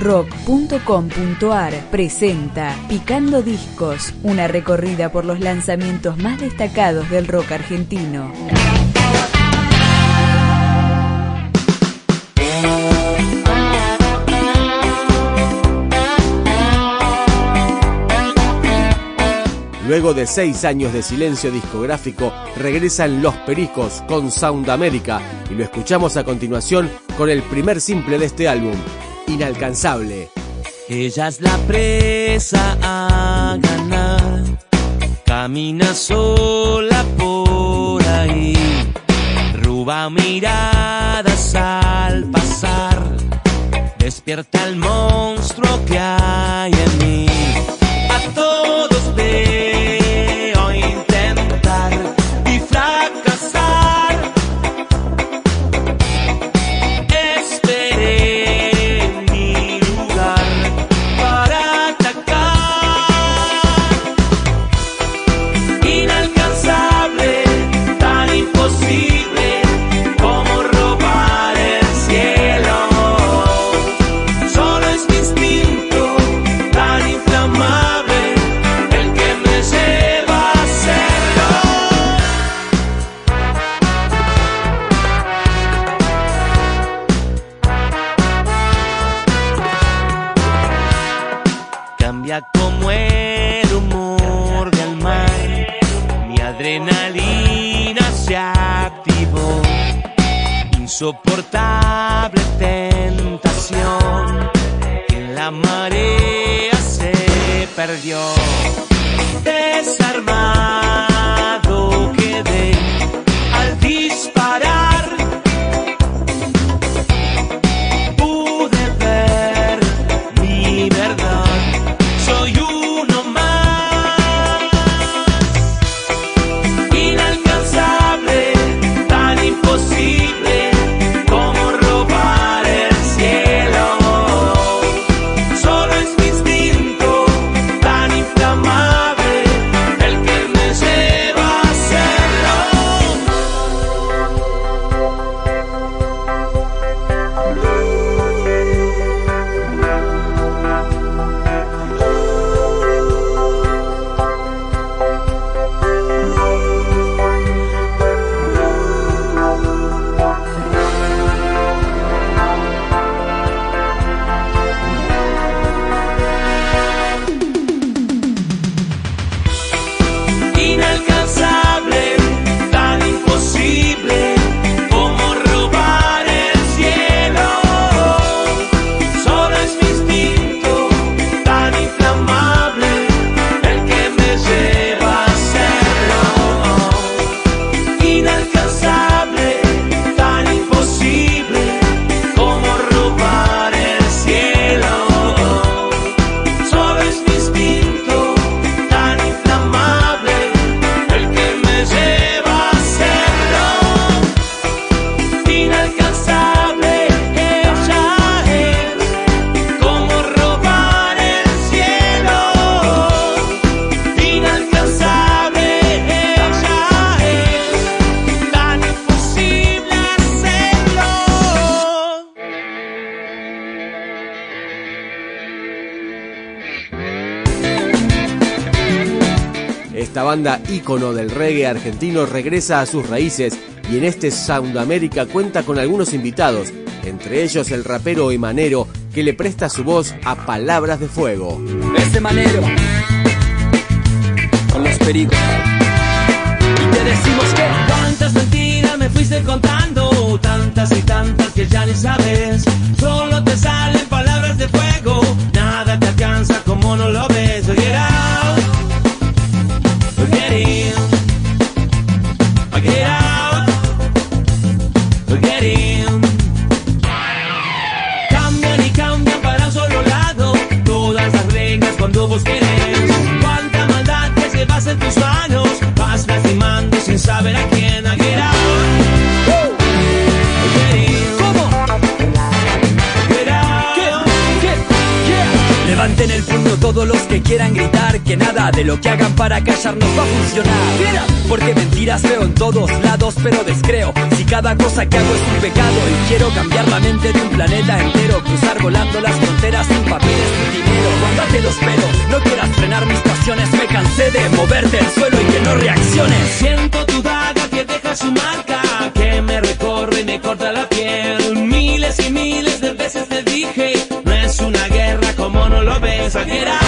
rock.com.ar presenta Picando Discos, una recorrida por los lanzamientos más destacados del rock argentino. Luego de seis años de silencio discográfico, regresan Los Pericos con Sound America y lo escuchamos a continuación con el primer simple de este álbum, Inalcanzable. Ella es la presa a ganar, camina sola por ahí, ruba miradas al pasar, despierta el monstruo que hay en Como el humor del mar. Mi adrenalina se activó. Insoportable tentación. En la marea se perdió. Desarmado Esta banda ícono del reggae argentino regresa a sus raíces y en este Sound America cuenta con algunos invitados, entre ellos el rapero Emanero que le presta su voz a Palabras de Fuego. ese manero con los pericos. Y te decimos que Cuántas mentiras me fuiste contando, tantas y tantas que ya ni sabes. Solo te salen todos los que quieran gritar que nada de lo que hagan para callarnos va a funcionar. Porque mentiras veo en todos lados, pero descreo. Si cada cosa que hago es un pecado y quiero cambiar la mente de un planeta entero, cruzar volando las fronteras sin papeles ni dinero. Guárdate los pelos, no quieras frenar mis pasiones. Me cansé de moverte el suelo y que no reacciones. Siento tu daga que deja su marca, que me recorre y me corta la piel. Miles y miles de veces te dije, no es una guerra como no lo ves. Get out.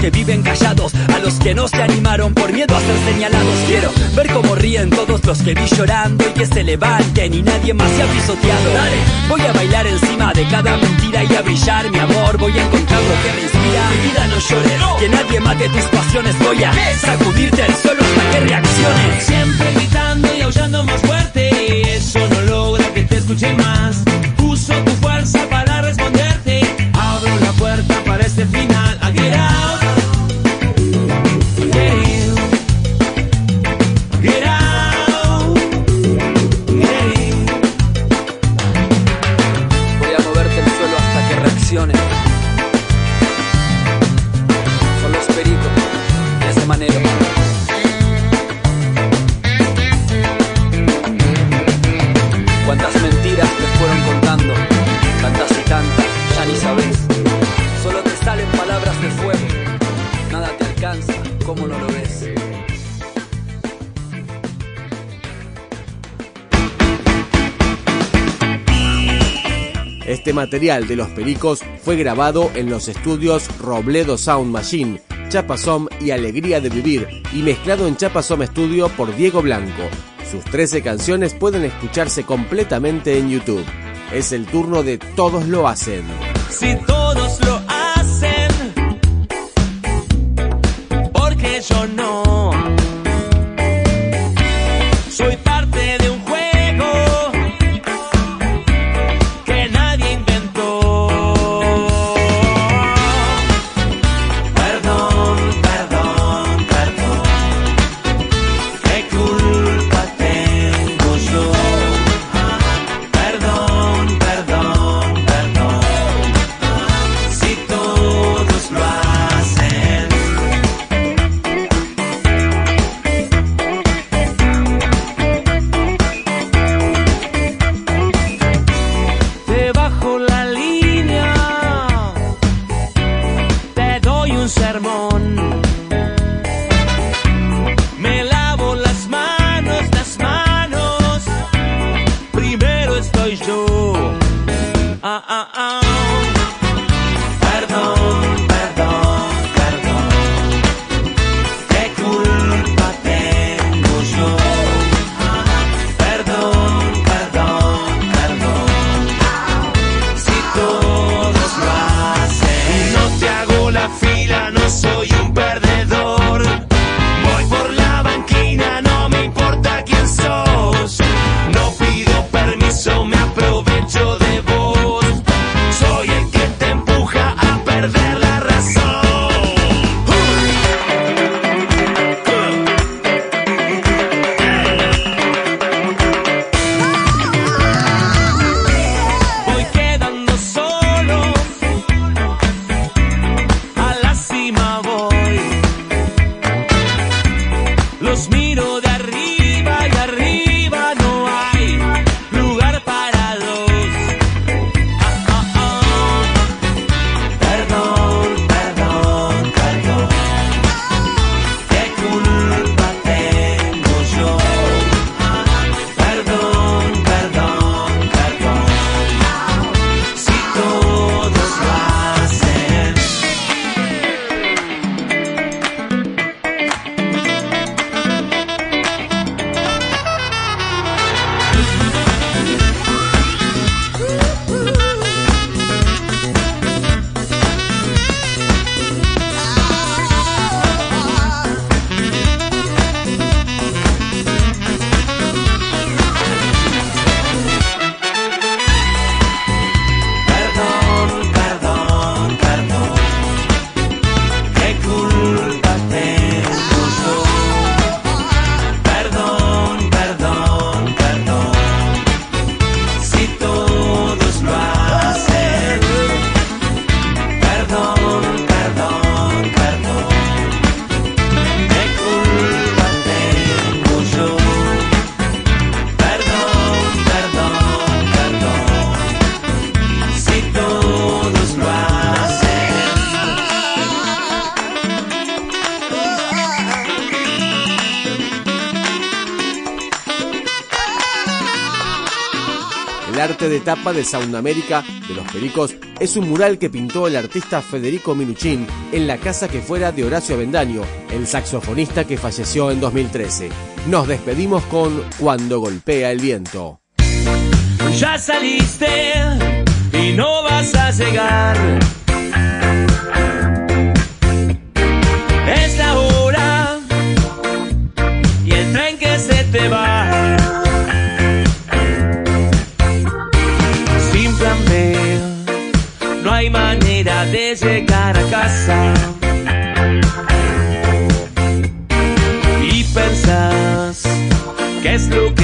Que viven callados, a los que no se animaron por miedo a ser señalados. Quiero ver cómo ríen todos los que vi llorando y que se levanten y nadie más se ha pisoteado. Dale, voy a bailar encima de cada mentira y a brillar, mi amor. Voy a encontrar lo que me inspira. Mi vida no llores, que nadie mate tus pasiones. Voy a sacudirte el suelo hasta que reacciones. Siempre gritando y aullando más fuerte, eso no logra que te escuche más. Este material de los pericos fue grabado en los estudios Robledo Sound Machine, Chapasom y Alegría de Vivir y mezclado en Chapasom Studio por Diego Blanco. Sus 13 canciones pueden escucharse completamente en YouTube. Es el turno de Todos lo hacen. Si one. Arte de tapa de Sound América de los Pericos es un mural que pintó el artista Federico Minuchin en la casa que fuera de Horacio Avendaño, el saxofonista que falleció en 2013. Nos despedimos con Cuando golpea el viento. Ya saliste y no vas a llegar. Es la hora y el tren que se te va. Hay manera de llegar a casa. Y pensás, ¿qué es lo que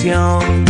canción.